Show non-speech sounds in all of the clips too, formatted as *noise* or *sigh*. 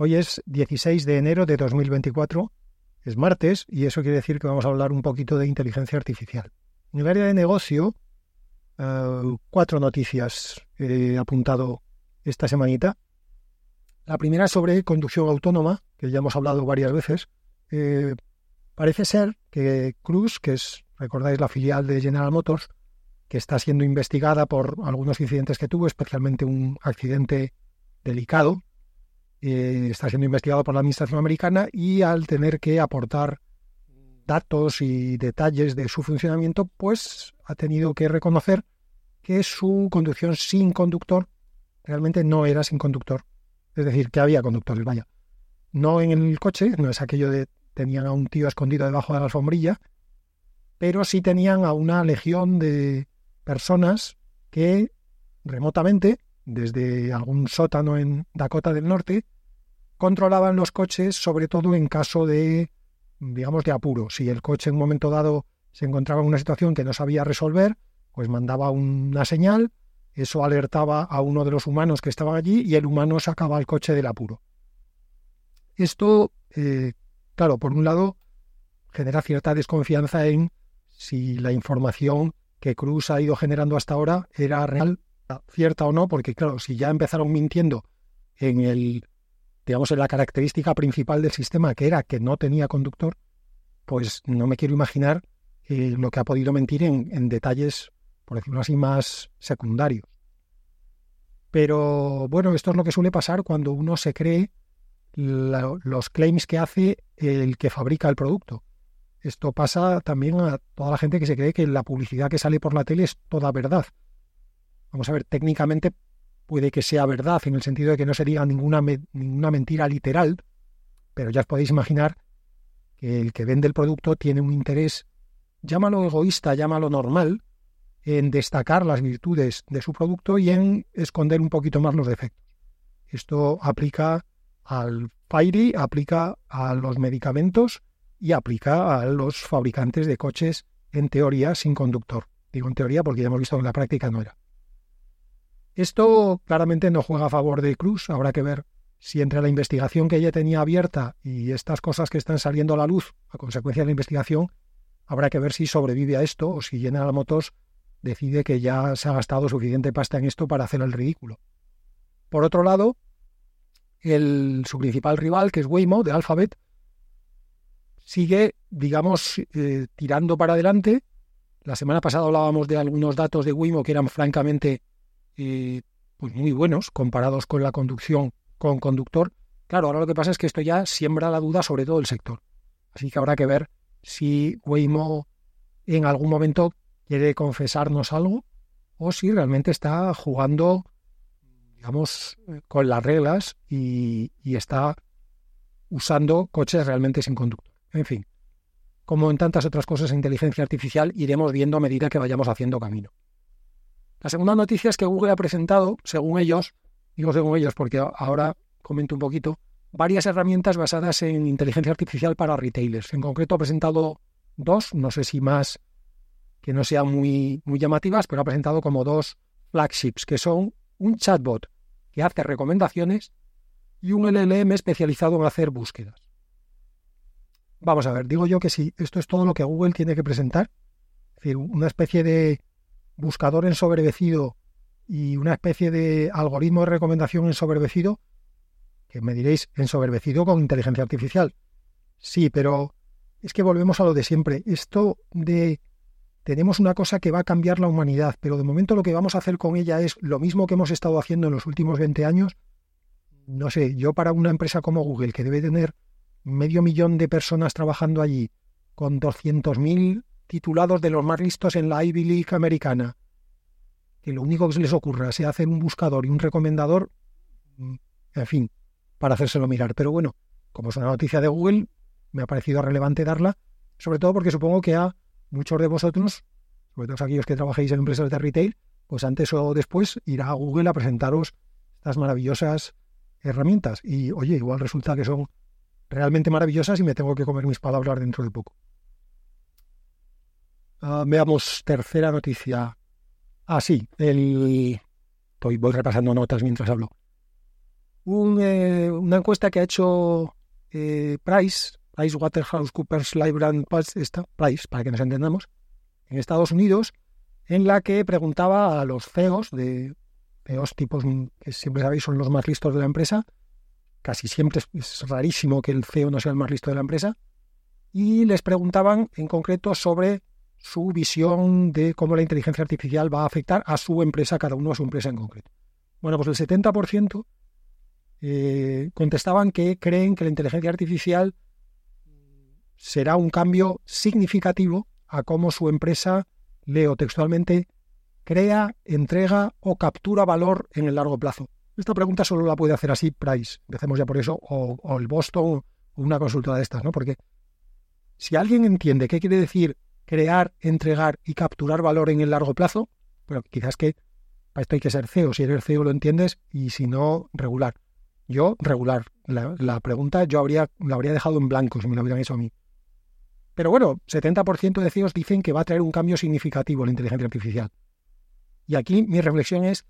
Hoy es 16 de enero de 2024, es martes y eso quiere decir que vamos a hablar un poquito de inteligencia artificial. En el área de negocio, eh, cuatro noticias he apuntado esta semanita. La primera sobre conducción autónoma, que ya hemos hablado varias veces. Eh, parece ser que Cruz, que es, recordáis, la filial de General Motors, que está siendo investigada por algunos incidentes que tuvo, especialmente un accidente delicado. Eh, está siendo investigado por la Administración americana y al tener que aportar datos y detalles de su funcionamiento, pues ha tenido que reconocer que su conducción sin conductor realmente no era sin conductor. Es decir, que había conductores, vaya. No en el coche, no es aquello de tenían a un tío escondido debajo de la alfombrilla, pero sí tenían a una legión de personas que remotamente, desde algún sótano en Dakota del Norte, controlaban los coches, sobre todo en caso de, digamos, de apuro. Si el coche en un momento dado se encontraba en una situación que no sabía resolver, pues mandaba una señal, eso alertaba a uno de los humanos que estaban allí y el humano sacaba el coche del apuro. Esto, eh, claro, por un lado, genera cierta desconfianza en si la información que Cruz ha ido generando hasta ahora era real, cierta o no, porque claro, si ya empezaron mintiendo en el, digamos, en la característica principal del sistema, que era que no tenía conductor, pues no me quiero imaginar eh, lo que ha podido mentir en, en detalles, por decirlo así, más secundarios. Pero bueno, esto es lo que suele pasar cuando uno se cree los claims que hace el que fabrica el producto. Esto pasa también a toda la gente que se cree que la publicidad que sale por la tele es toda verdad. Vamos a ver, técnicamente puede que sea verdad en el sentido de que no se diga ninguna, ninguna mentira literal, pero ya os podéis imaginar que el que vende el producto tiene un interés, llámalo egoísta, llámalo normal, en destacar las virtudes de su producto y en esconder un poquito más los defectos. Esto aplica al Fairy, aplica a los medicamentos y aplica a los fabricantes de coches en teoría sin conductor. Digo en teoría porque ya hemos visto que en la práctica no era. Esto claramente no juega a favor de Cruz. Habrá que ver si entre la investigación que ella tenía abierta y estas cosas que están saliendo a la luz a consecuencia de la investigación, habrá que ver si sobrevive a esto o si General Motors decide que ya se ha gastado suficiente pasta en esto para hacer el ridículo. Por otro lado, el, su principal rival, que es Waymo, de Alphabet, sigue, digamos, eh, tirando para adelante. La semana pasada hablábamos de algunos datos de Wimo que eran francamente eh, pues muy buenos comparados con la conducción con conductor. Claro, ahora lo que pasa es que esto ya siembra la duda sobre todo el sector. Así que habrá que ver si Waymo en algún momento quiere confesarnos algo o si realmente está jugando, digamos, con las reglas y está usando coches realmente sin conductor. En fin, como en tantas otras cosas en inteligencia artificial, iremos viendo a medida que vayamos haciendo camino. La segunda noticia es que Google ha presentado, según ellos, digo según ellos porque ahora comento un poquito, varias herramientas basadas en inteligencia artificial para retailers. En concreto ha presentado dos, no sé si más que no sean muy, muy llamativas, pero ha presentado como dos flagships, que son un chatbot que hace recomendaciones y un LLM especializado en hacer búsquedas. Vamos a ver, digo yo que si esto es todo lo que Google tiene que presentar, es decir, una especie de buscador ensoberbecido y una especie de algoritmo de recomendación ensoberbecido, que me diréis ensoberbecido con inteligencia artificial. Sí, pero es que volvemos a lo de siempre. Esto de tenemos una cosa que va a cambiar la humanidad, pero de momento lo que vamos a hacer con ella es lo mismo que hemos estado haciendo en los últimos 20 años. No sé, yo para una empresa como Google, que debe tener medio millón de personas trabajando allí, con 200.000 titulados de los más listos en la Ivy League americana, que lo único que se les ocurra sea hacer un buscador y un recomendador, mm, en fin, para hacérselo mirar. Pero bueno, como es una noticia de Google, me ha parecido relevante darla, sobre todo porque supongo que a muchos de vosotros, sobre todo aquellos que trabajéis en empresas de retail, pues antes o después irá a Google a presentaros estas maravillosas herramientas. Y oye, igual resulta que son realmente maravillosas y me tengo que comer mis palabras dentro de poco. Ah, veamos, tercera noticia. Ah, sí, el... Estoy, voy repasando notas mientras hablo. eh, una encuesta que ha hecho eh, Price, Price Waterhouse Coopers Library Price, para que nos entendamos, en Estados Unidos, en la que preguntaba a los CEOs de CEOs tipos que siempre sabéis son los más listos de la empresa, casi siempre es rarísimo que el CEO no sea el más listo de la empresa, y les preguntaban en concreto sobre su visión de cómo la inteligencia artificial va a afectar a su empresa, cada uno a su empresa en concreto. Bueno, pues el 70% eh, contestaban que creen que la inteligencia artificial será un cambio significativo a cómo su empresa, leo textualmente, crea, entrega o captura valor en el largo plazo. Esta pregunta solo la puede hacer así Price, empecemos ya por eso, o, o el Boston o una consultora de estas, ¿no? Porque si alguien entiende qué quiere decir crear, entregar y capturar valor en el largo plazo, bueno, quizás que para esto hay que ser CEO. Si eres CEO lo entiendes y si no, regular. Yo, regular. La, pregunta yo habría, la habría dejado en blanco si me lo hubieran hecho a mí. Pero bueno, 70% de CEOs dicen que va a traer un cambio significativo la inteligencia artificial. Y aquí mi reflexión es,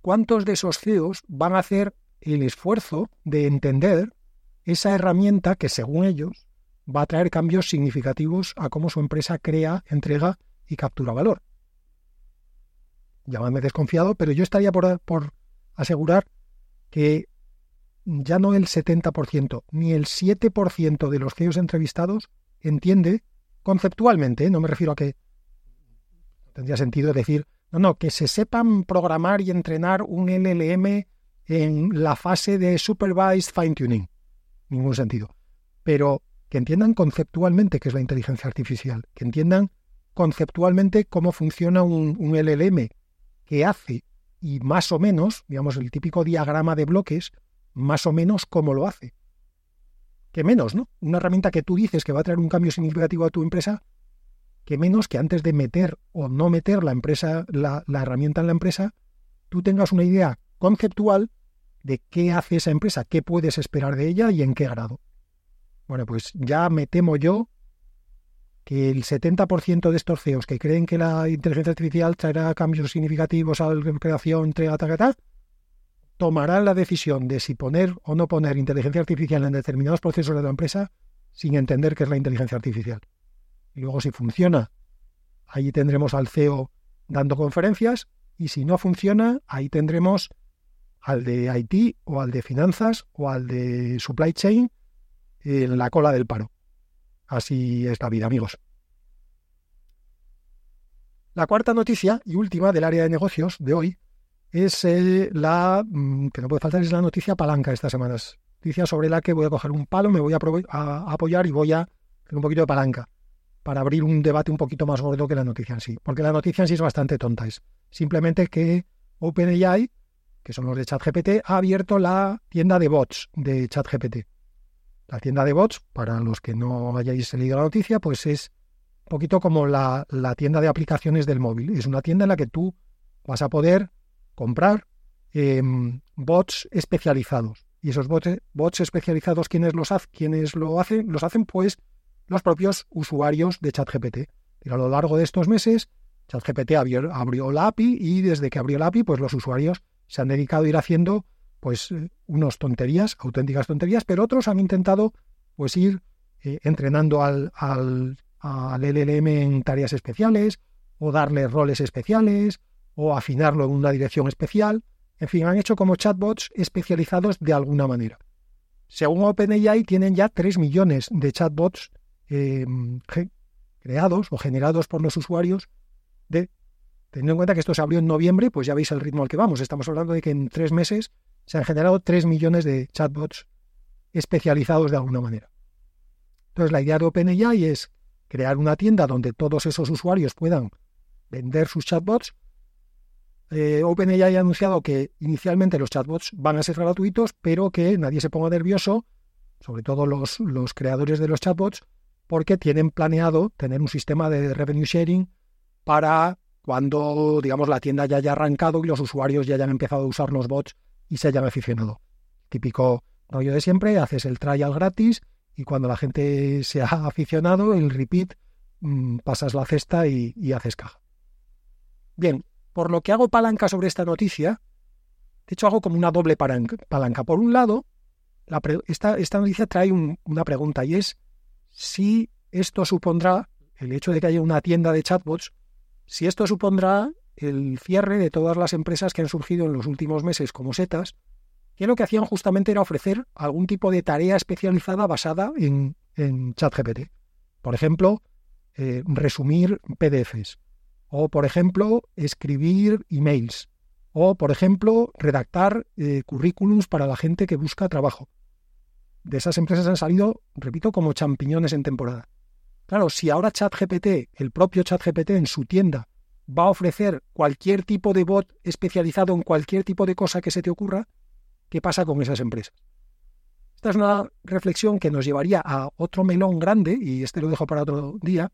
¿cuántos de esos CEOs van a hacer el esfuerzo de entender esa herramienta que, según ellos, va a traer cambios significativos a cómo su empresa crea, entrega y captura valor. Llámame desconfiado, pero yo estaría por, asegurar que ya no el 70%, ni el 7% de los CEOs entrevistados entiende conceptualmente, no me refiero a que tendría sentido decir, no, no, que se sepan programar y entrenar un LLM en la fase de supervised fine tuning. Ningún sentido. Pero que entiendan conceptualmente qué es la inteligencia artificial, que entiendan conceptualmente cómo funciona un, LLM, que hace y más o menos, digamos, el típico diagrama de bloques, más o menos cómo lo hace. Que menos, ¿no? Una herramienta que tú dices que va a traer un cambio significativo a tu empresa, que menos que antes de meter o no meter la empresa, la herramienta en la empresa, tú tengas una idea conceptual de qué hace esa empresa, qué puedes esperar de ella y en qué grado. Bueno, pues ya me temo yo que el 70% de estos CEOs que creen que la inteligencia artificial traerá cambios significativos a la creación, entrega, tomarán la decisión de si poner o no poner inteligencia artificial en determinados procesos de la empresa sin entender qué es la inteligencia artificial. Y luego si funciona, ahí tendremos al CEO dando conferencias y si no funciona, ahí tendremos al de IT o al de finanzas o al de supply chain en la cola del paro. Así es la vida, amigos. La cuarta noticia y última del área de negocios de hoy es eh, la mm, que no puede faltar es la noticia palanca de estas semanas. Noticia sobre la que voy a coger un palo, me voy a, a apoyar y voy a hacer un poquito de palanca para abrir un debate un poquito más gordo que la noticia en sí. Porque la noticia en sí es bastante tonta. Es simplemente que OpenAI, que son los de ChatGPT, ha abierto la tienda de bots de ChatGPT. La tienda de bots, para los que no hayáis leído la noticia, pues es un poquito como la, tienda de aplicaciones del móvil. Es una tienda en la que tú vas a poder comprar em, bots especializados. Y esos bots, bots especializados, ¿quiénes los, ¿quiénes lo hacen? Los hacen pues los propios usuarios de ChatGPT. Y a lo largo de estos meses, ChatGPT abrió, abrió la API y desde que abrió la API, pues los usuarios se han dedicado a ir haciendo pues eh, unos tonterías, auténticas tonterías, pero otros han intentado pues ir eh, entrenando al, al, al LLM en tareas especiales o darle roles especiales o afinarlo en una dirección especial. En fin, han hecho como chatbots especializados de alguna manera. Según OpenAI, tienen ya 3 millones de chatbots em, creados o generados por los usuarios. Teniendo en cuenta que esto se abrió en noviembre, pues ya veis el ritmo al que vamos. Estamos hablando de que en tres meses se han generado 3 millones de chatbots especializados de alguna manera. Entonces, la idea de OpenAI es crear una tienda donde todos esos usuarios puedan vender sus chatbots. Eh, OpenAI ha anunciado que inicialmente los chatbots van a ser gratuitos, pero que nadie se ponga nervioso, sobre todo los, los creadores de los chatbots, porque tienen planeado tener un sistema de revenue sharing para cuando, digamos, la tienda ya haya arrancado y los usuarios ya hayan empezado a usar los bots y se hayan aficionado. Típico rollo de siempre, haces el trial gratis y cuando la gente se ha aficionado, el repeat, mm, pasas la cesta y, haces caja. Bien, por lo que hago palanca sobre esta noticia, De hecho, hago como una doble palanca. Por un lado, esta, esta, noticia trae una pregunta y es si esto supondrá, el hecho de que haya una tienda de chatbots, si esto supondrá el cierre de todas las empresas que han surgido en los últimos meses como setas, que lo que hacían justamente era ofrecer algún tipo de tarea especializada basada en, en ChatGPT. Por ejemplo, eh, resumir PDFs, o por ejemplo, escribir emails, o por ejemplo, redactar eh, currículums para la gente que busca trabajo. De esas empresas han salido, repito, como champiñones en temporada. Claro, si ahora ChatGPT, el propio ChatGPT en su tienda, va a ofrecer cualquier tipo de bot especializado en cualquier tipo de cosa que se te ocurra, ¿qué pasa con esas empresas? Esta es una reflexión que nos llevaría a otro melón grande, y este lo dejo para otro día,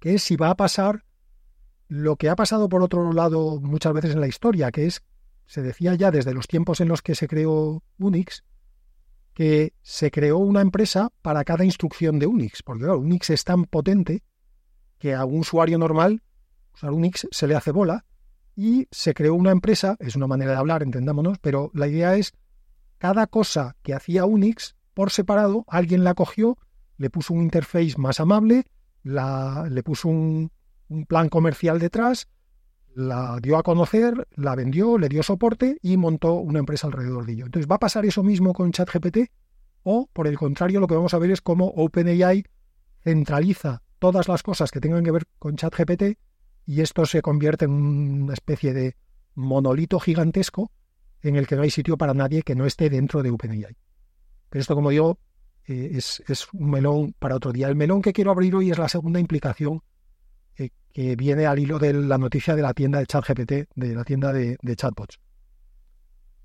que es si va a pasar lo que ha pasado por otro lado muchas veces en la historia, que es, se decía ya desde los tiempos en los que se creó Unix, que se creó una empresa para cada instrucción de Unix, porque Unix es tan potente que a un usuario normal usar Unix se le hace bola y se creó una empresa, es una manera de hablar, entendámonos, pero la idea es cada cosa que hacía Unix por separado, alguien la cogió, le puso un interface más amable, la, le puso un, plan comercial detrás, la dio a conocer, la vendió, le dio soporte y montó una empresa alrededor de ello. Entonces, ¿va a pasar eso mismo con ChatGPT? O, por el contrario, lo que vamos a ver es cómo OpenAI centraliza todas las cosas que tengan que ver con ChatGPT y esto se convierte en una especie de monolito gigantesco en el que no hay sitio para nadie que no esté dentro de OpenAI. Pero esto, como digo, eh, es, un melón para otro día. El melón que quiero abrir hoy es la segunda implicación eh, que viene al hilo de la noticia de la tienda de ChatGPT, de la tienda de, de chatbots.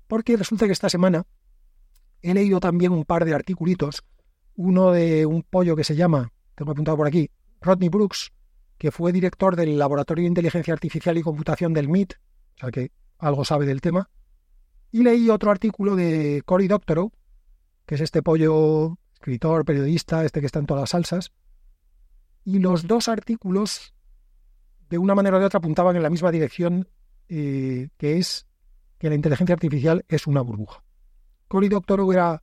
Porque resulta que esta semana he leído también un par de articulitos, uno de un pollo que se llama, tengo apuntado por aquí, Rodney Brooks, que fue director del Laboratorio de Inteligencia Artificial y Computación del MIT, o sea que algo sabe del tema, y leí otro artículo de Cory Doctorow, que es este pollo escritor, periodista, este que está en todas las salsas, y los dos artículos, de una manera o de otra, apuntaban en la misma dirección, eh, que es que la inteligencia artificial es una burbuja. Cory Doctorow era,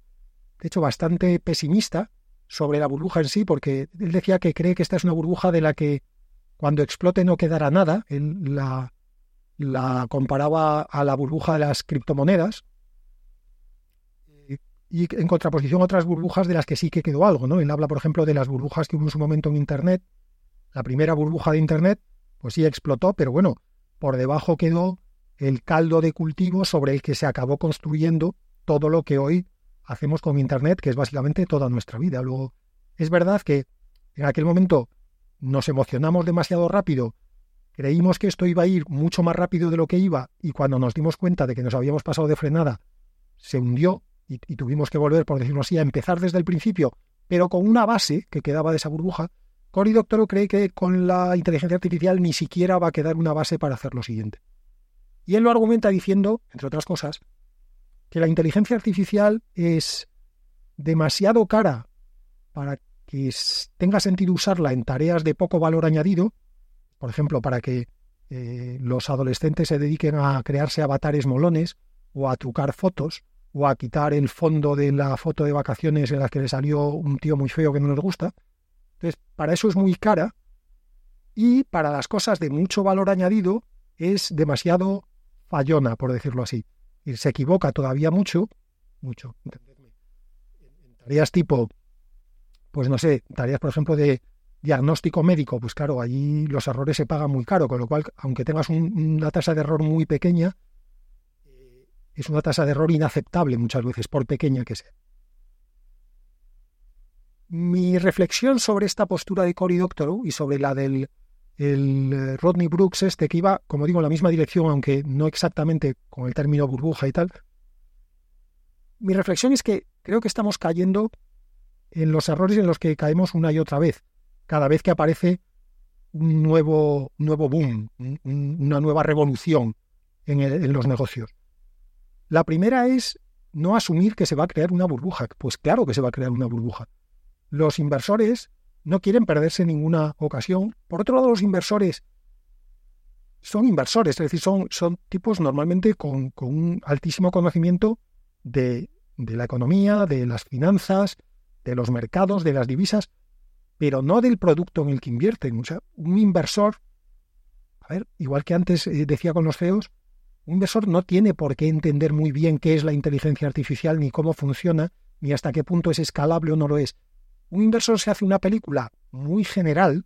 de hecho, bastante pesimista sobre la burbuja en sí, porque él decía que cree que esta es una burbuja de la que cuando explote no quedará nada. Él la, la comparaba a la burbuja de las criptomonedas y en contraposición a otras burbujas de las que sí que quedó algo. ¿no? Él habla, por ejemplo, de las burbujas que hubo en su momento en Internet. La primera burbuja de Internet, pues sí explotó, pero bueno, por debajo quedó el caldo de cultivo sobre el que se acabó construyendo todo lo que hoy hacemos con Internet, que es básicamente toda nuestra vida. Luego, es verdad que en aquel momento nos emocionamos demasiado rápido, creímos que esto iba a ir mucho más rápido de lo que iba y cuando nos dimos cuenta de que nos habíamos pasado de frenada, se hundió y, tuvimos que volver, por decirlo así, a empezar desde el principio, pero con una base que quedaba de esa burbuja. Cory Doctorow cree que con la inteligencia artificial ni siquiera va a quedar una base para hacer lo siguiente. Y él lo argumenta diciendo, entre otras cosas, que la inteligencia artificial es demasiado cara para que tenga sentido usarla en tareas de poco valor añadido, por ejemplo, para que eh, los adolescentes se dediquen a crearse avatares molones o a trucar fotos o a quitar el fondo de la foto de vacaciones en la que le salió un tío muy feo que no nos gusta. Entonces, para eso es muy cara y para las cosas de mucho valor añadido es demasiado fallona, por decirlo así. Y se equivoca todavía mucho, mucho, en tareas tipo pues no sé, tareas, por ejemplo, de diagnóstico médico, pues claro, allí los errores se pagan muy caro, con lo cual, aunque tengas una tasa de error muy pequeña, eh, es una tasa de error inaceptable muchas veces, por pequeña que sea. Mi reflexión sobre esta postura de Cory Doctorow y sobre la del el eh, Rodney Brooks este que iba, como digo, en la misma dirección, aunque no exactamente con el término burbuja y tal, mi reflexión es que creo que estamos cayendo en los errores en los que caemos una y otra vez, cada vez que aparece un nuevo, nuevo boom, una nueva revolución en, en los negocios. La primera es no asumir que se va a crear una burbuja. Pues claro que se va a crear una burbuja. Los inversores no quieren perderse ninguna ocasión. Por otro lado, los inversores son inversores, es decir, son, son tipos normalmente con, un altísimo conocimiento de, de la economía, de las finanzas, de los mercados, de las divisas, pero no del producto en el que invierten. O sea, un inversor, a ver, igual que antes eh, decía con los CEOs, un inversor no tiene por qué entender muy bien qué es la inteligencia artificial, ni cómo funciona, ni hasta qué punto es escalable o no lo es. Un inversor se hace una película muy general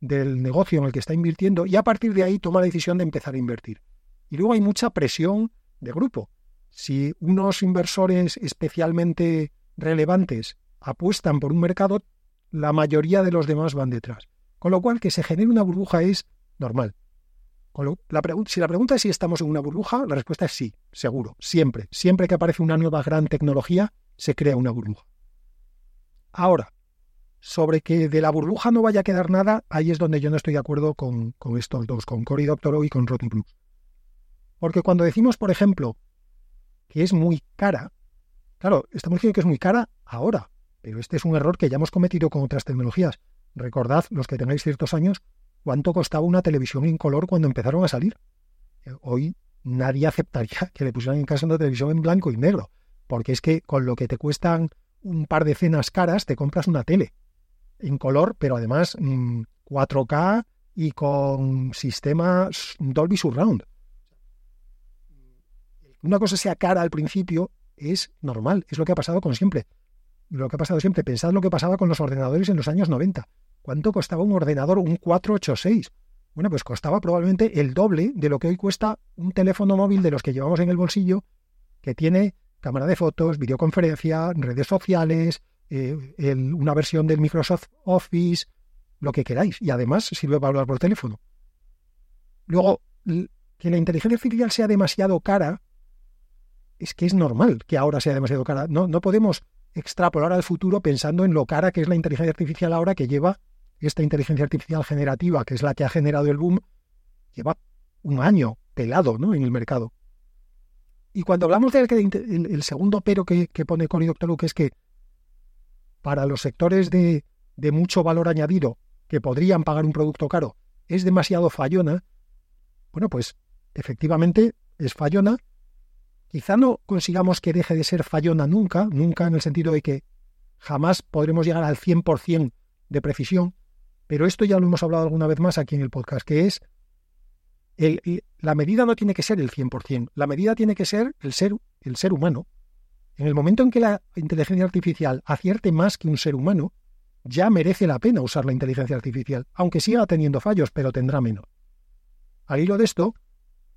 del negocio en el que está invirtiendo y a partir de ahí toma la decisión de empezar a invertir. Y luego hay mucha presión de grupo. Si unos inversores especialmente relevantes apuestan por un mercado, la mayoría de los demás van detrás. Con lo cual, que se genere una burbuja es normal. si la pregunta es si estamos en una burbuja, la respuesta es sí, seguro, siempre. Siempre que aparece una nueva gran tecnología, se crea una burbuja. Ahora, sobre que de la burbuja no vaya a quedar nada, ahí es donde yo no estoy de acuerdo con, estos dos, con Cory Doctorow y con Rotten Plus. Porque cuando decimos, por ejemplo, que es muy cara, claro, estamos diciendo que es muy cara ahora, pero este es un error que ya hemos cometido con otras tecnologías. Recordad, los que tengáis ciertos años, cuánto costaba una televisión en color cuando empezaron a salir. Eh, hoy nadie aceptaría *laughs* que le pusieran en casa una televisión en blanco y negro, porque es que con lo que te cuestan un par de cenas caras, te compras una tele en color, pero además 4K mm, y con sistema Dolby Surround. Una cosa sea cara al principio es normal, es lo que ha pasado con siempre. Lo que ha pasado siempre. Pensad lo que pasaba con los ordenadores en los años 90. ¿Cuánto costaba un ordenador, un 486? Bueno, pues costaba probablemente el doble de lo que hoy cuesta un teléfono móvil de los que llevamos en el bolsillo, que tiene cámara de fotos, videoconferencia, redes sociales, eh, una versión del Microsoft Office, lo que queráis. Y además sirve para hablar por teléfono. Luego, que la inteligencia artificial sea demasiado cara, es que es normal que ahora sea demasiado cara. No, no podemos extrapolar al futuro pensando en lo cara que es la inteligencia artificial ahora que lleva esta inteligencia artificial generativa, que es la que ha generado el boom, lleva un año pelado ¿no? en el mercado. Y cuando hablamos del el, segundo pero que, pone Cory Doctor que es que para los sectores de, mucho valor añadido que podrían pagar un producto caro es demasiado fallona, bueno, pues efectivamente es fallona. Quizá no consigamos que deje de ser fallona nunca, nunca en el sentido de que jamás podremos llegar al 100% de precisión, pero esto ya lo hemos hablado alguna vez más aquí en el podcast, que es la medida no tiene que ser el 100%, la medida tiene que ser el ser, el ser humano. En el momento en que la inteligencia artificial acierte más que un ser humano, ya merece la pena usar la inteligencia artificial, aunque siga teniendo fallos, pero tendrá menos. Al hilo de esto,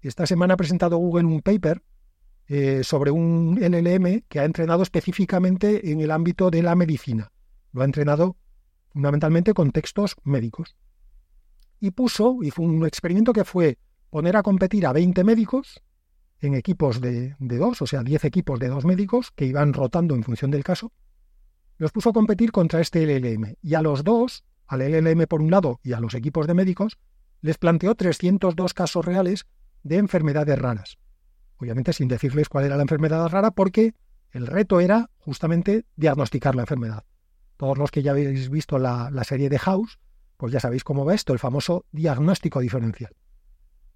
esta semana ha presentado Google un paper eh, sobre un LLM que ha entrenado específicamente en el ámbito de la medicina. Lo ha entrenado fundamentalmente con textos médicos. Y puso, hizo un experimento que fue poner a competir a 20 médicos en equipos de, dos, o sea, diez equipos de dos médicos que iban rotando en función del caso, los puso a competir contra este LLM. Y a los dos, al LLM por un lado y a los equipos de médicos, les planteó 302 casos reales de enfermedades raras. Obviamente sin decirles cuál era la enfermedad rara, porque el reto era justamente diagnosticar la enfermedad. Todos los que ya habéis visto la, la serie de House, pues ya sabéis cómo va esto, el famoso diagnóstico diferencial.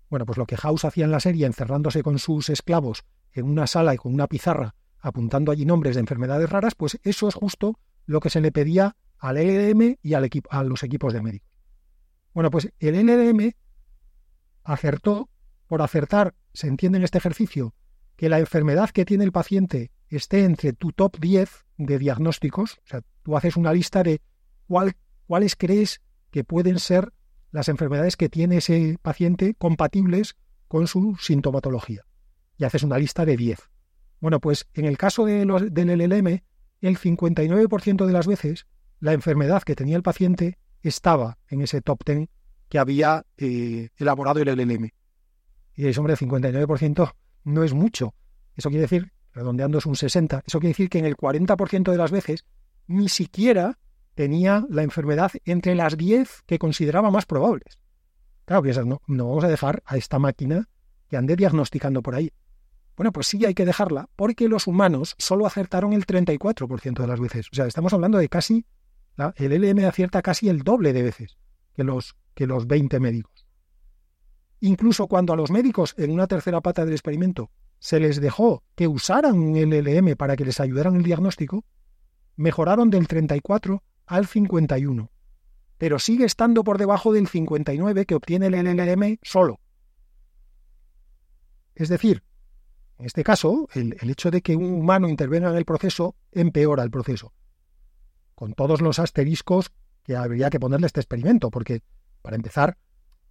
Bueno, pues lo que House hacía en la serie, encerrándose con sus esclavos en una sala y con una pizarra, apuntando allí nombres de enfermedades raras, pues eso es justo lo que se le pedía al LLM y al a los equipos de médicos. Bueno, pues el LLM acertó, por acertar, se entiende en este ejercicio, que la enfermedad que tiene el paciente esté entre tu top 10 de diagnósticos, o sea, tú haces una lista de cuál, cuáles crees que pueden ser las enfermedades que tiene ese paciente compatibles con su sintomatología. Y haces una lista de 10. Bueno, pues en el caso de los, del LLM, el 59% de las veces la enfermedad que tenía el paciente estaba en ese top 10 que había eh, elaborado el LLM. Y es, hombre, el 59% no es mucho. Eso quiere decir, redondeando es un 60, eso quiere decir que en el 40% de las veces ni siquiera tenía la enfermedad entre las 10 que consideraba más probables. Claro, piensas, no, no vamos a dejar a esta máquina que ande diagnosticando por ahí. Bueno, pues sí hay que dejarla porque los humanos solo acertaron el 34% de las veces. O sea, estamos hablando de casi, el LM acierta casi el doble de veces que los, que los 20 médicos. Incluso cuando a los médicos en una tercera pata del experimento se les dejó que usaran un LLM para que les ayudaran el diagnóstico, mejoraron del 34 al 51, pero sigue estando por debajo del 59 que obtiene el LLM solo. Es decir, en este caso, el, el, hecho de que un humano intervenga en el proceso empeora el proceso, con todos los asteriscos que habría que ponerle a este experimento, porque, para empezar,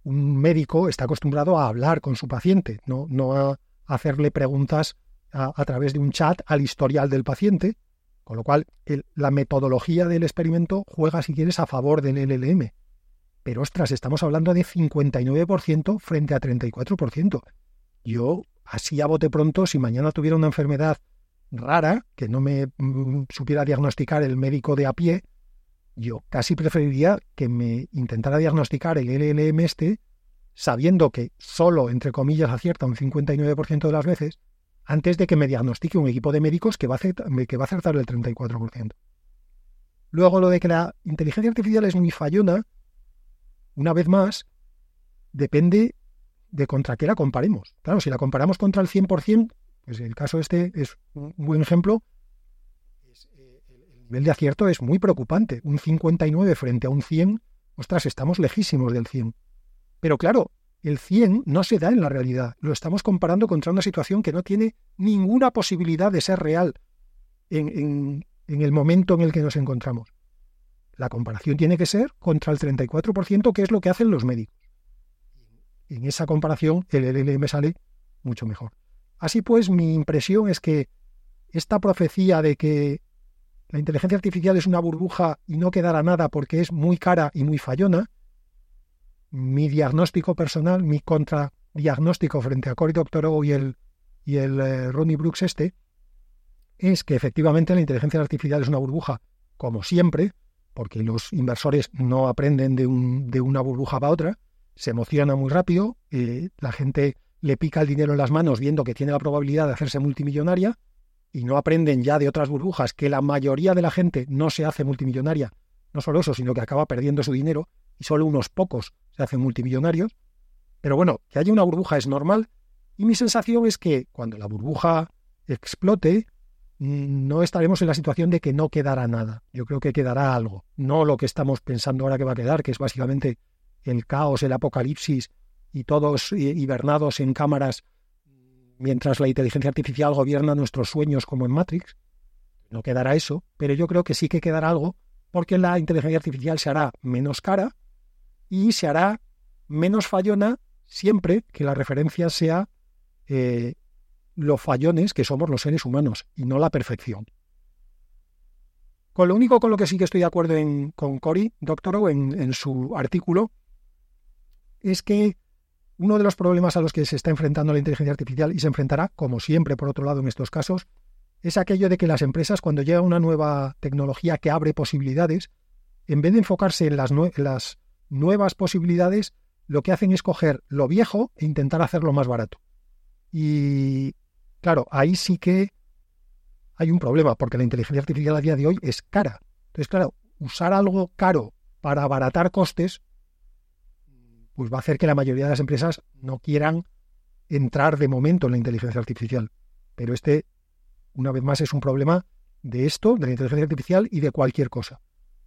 un médico está acostumbrado a hablar con su paciente, no, no a hacerle preguntas a, través de un chat al historial del paciente, con lo cual la metodología del experimento juega, si quieres, a favor del LLM. Pero ostras, estamos hablando de 59% frente a 34%. Yo, así a bote pronto, si mañana tuviera una enfermedad rara, que no me mm, supiera diagnosticar el médico de a pie, yo casi preferiría que me intentara diagnosticar el LLM este sabiendo que solo, entre comillas, acierta un 59% de las veces, antes de que me diagnostique un equipo de médicos que va a acertar, que va a acertar el 34%. Luego lo de que la inteligencia artificial es muy fallona, una vez más, depende de contra qué la comparemos. Claro, si la comparamos contra el 100%, pues el caso este es un buen ejemplo, nivel de acierto es muy preocupante. Un 59 frente a un 100, ostras, estamos lejísimos del 100. Pero claro, el 100 no se da en la realidad. Lo estamos comparando contra una situación que no tiene ninguna posibilidad de ser real en, en, en el momento en el que nos encontramos. La comparación tiene que ser contra el 34%, que es lo que hacen los médicos. En esa comparación, el LLM sale mucho mejor. Así pues, mi impresión es que esta profecía de que la inteligencia artificial es una burbuja y no quedará nada porque es muy cara y muy fallona, mi diagnóstico personal, mi contradiagnóstico frente a Cory Doctorow y el, y el eh, Ronnie Brooks este, es que efectivamente la inteligencia artificial es una burbuja, como siempre, porque los inversores no aprenden de, un, de una burbuja para otra, se emociona muy rápido, eh, la gente le pica el dinero en las manos viendo que tiene la probabilidad de hacerse multimillonaria y no aprenden ya de otras burbujas que la mayoría de la gente no se hace multimillonaria. No solo eso, sino que acaba perdiendo su dinero y solo unos pocos se hacen multimillonarios. Pero bueno, que haya una burbuja es normal y mi sensación es que cuando la burbuja explote, mm, no estaremos en la situación de que no quedará nada. Yo creo que quedará algo. No lo que estamos pensando ahora que va a quedar, que es básicamente el caos, el apocalipsis y todos hibernados en cámaras mientras la inteligencia artificial gobierna nuestros sueños como en Matrix. No quedará eso, pero yo creo que sí que quedará algo porque la inteligencia artificial se hará menos cara y se hará menos fallona siempre que la referencia sea eh, lo fallones que somos los seres humanos y no la perfección. Con lo único con lo que sí que estoy de acuerdo en, con Cory Doctorow en, en su artículo es que uno de los problemas a los que se está enfrentando la inteligencia artificial y se enfrentará, como siempre, por otro lado, en estos casos, es aquello de que las empresas, cuando llega una nueva tecnología que abre posibilidades, en vez de enfocarse en las, nuevas posibilidades, lo que hacen es coger lo viejo e intentar hacerlo más barato. Y claro, ahí sí que hay un problema, porque la inteligencia artificial a día de hoy es cara. Entonces, claro, usar algo caro para abaratar costes pues va a hacer que la mayoría de las empresas no quieran entrar de momento en la inteligencia artificial. Pero este, una vez más, es un problema de esto, de la inteligencia artificial y de cualquier cosa.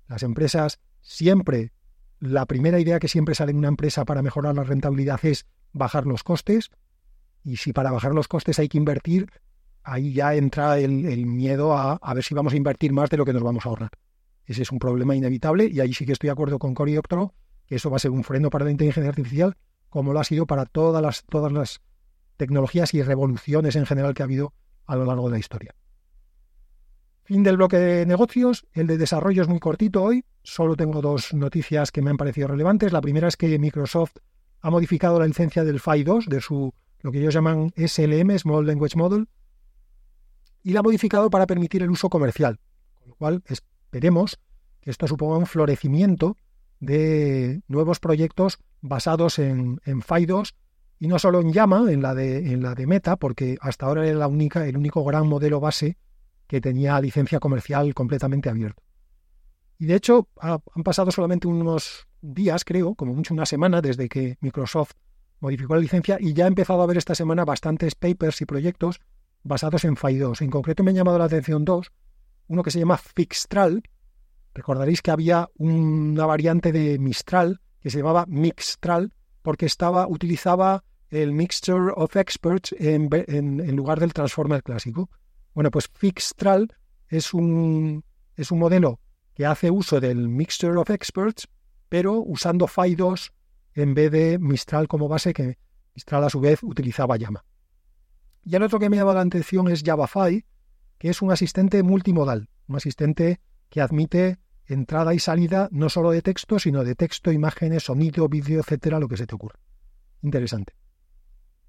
Las empresas siempre, la primera idea que siempre sale en una empresa para mejorar la rentabilidad es bajar los costes. Y si para bajar los costes hay que invertir, ahí ya entra el, miedo a, ver si vamos a invertir más de lo que nos vamos a ahorrar. Ese es un problema inevitable y ahí sí que estoy de acuerdo con Cory que eso va a ser un freno para la inteligencia artificial, como lo ha sido para todas las, todas las tecnologías y revoluciones en general que ha habido a lo largo de la historia. Fin del bloque de negocios. El de desarrollo es muy cortito hoy. Solo tengo dos noticias que me han parecido relevantes. La primera es que Microsoft ha modificado la licencia del FAI 2, de su lo que ellos llaman SLM, Small Language Model, y la ha modificado para permitir el uso comercial. Con lo cual esperemos que esto suponga un florecimiento de nuevos proyectos basados en, en FIDOS y no solo en Llama, en la de, en la de Meta, porque hasta ahora era la única, el único gran modelo base que tenía licencia comercial completamente abierto. Y de hecho, ha, han pasado solamente unos días, creo, como mucho una semana, desde que Microsoft modificó la licencia y ya he empezado a ver esta semana bastantes papers y proyectos basados en FAI 2. En concreto me han llamado la atención dos. Uno que se llama Fixtral. Recordaréis que había una variante de Mistral que se llamaba Mixtral porque estaba, utilizaba el Mixture of Experts en, lugar del Transformer clásico. Bueno, pues Fixtral es un, es un modelo que hace uso del Mixture of Experts, pero usando FAI 2 en vez de Mistral como base, que Mistral a su vez utilizaba Llama. Y el otro que me llama la atención es JavaFi, que es un asistente multimodal, un asistente que admite entrada y salida no solo de texto, sino de texto, imágenes, sonido, vídeo, etcétera, lo que se te ocurra. Interesante.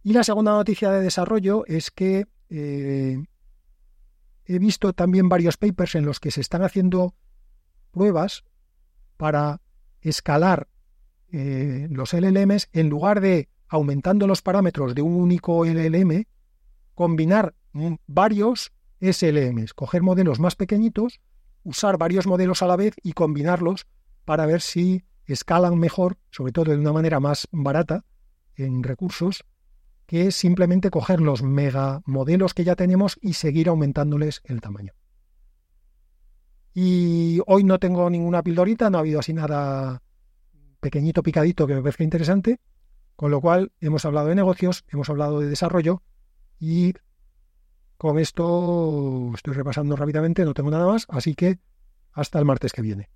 Y la segunda noticia de desarrollo es que eh, he visto también varios papers en los que se están haciendo pruebas para escalar eh, los LLMs en lugar de aumentando los parámetros de un único LLM, combinar varios SLMs, coger modelos más pequeñitos, usar varios modelos a la vez y combinarlos para ver si escalan mejor, sobre todo de una manera más barata en recursos, que simplemente coger los mega modelos que ya tenemos y seguir aumentándoles el tamaño. Y hoy no tengo ninguna pildorita, no ha habido así nada pequeñito picadito que me parezca interesante, con lo cual hemos hablado de negocios, hemos hablado de desarrollo y con esto estoy repasando rápidamente, no tengo nada más, así que hasta el martes que viene.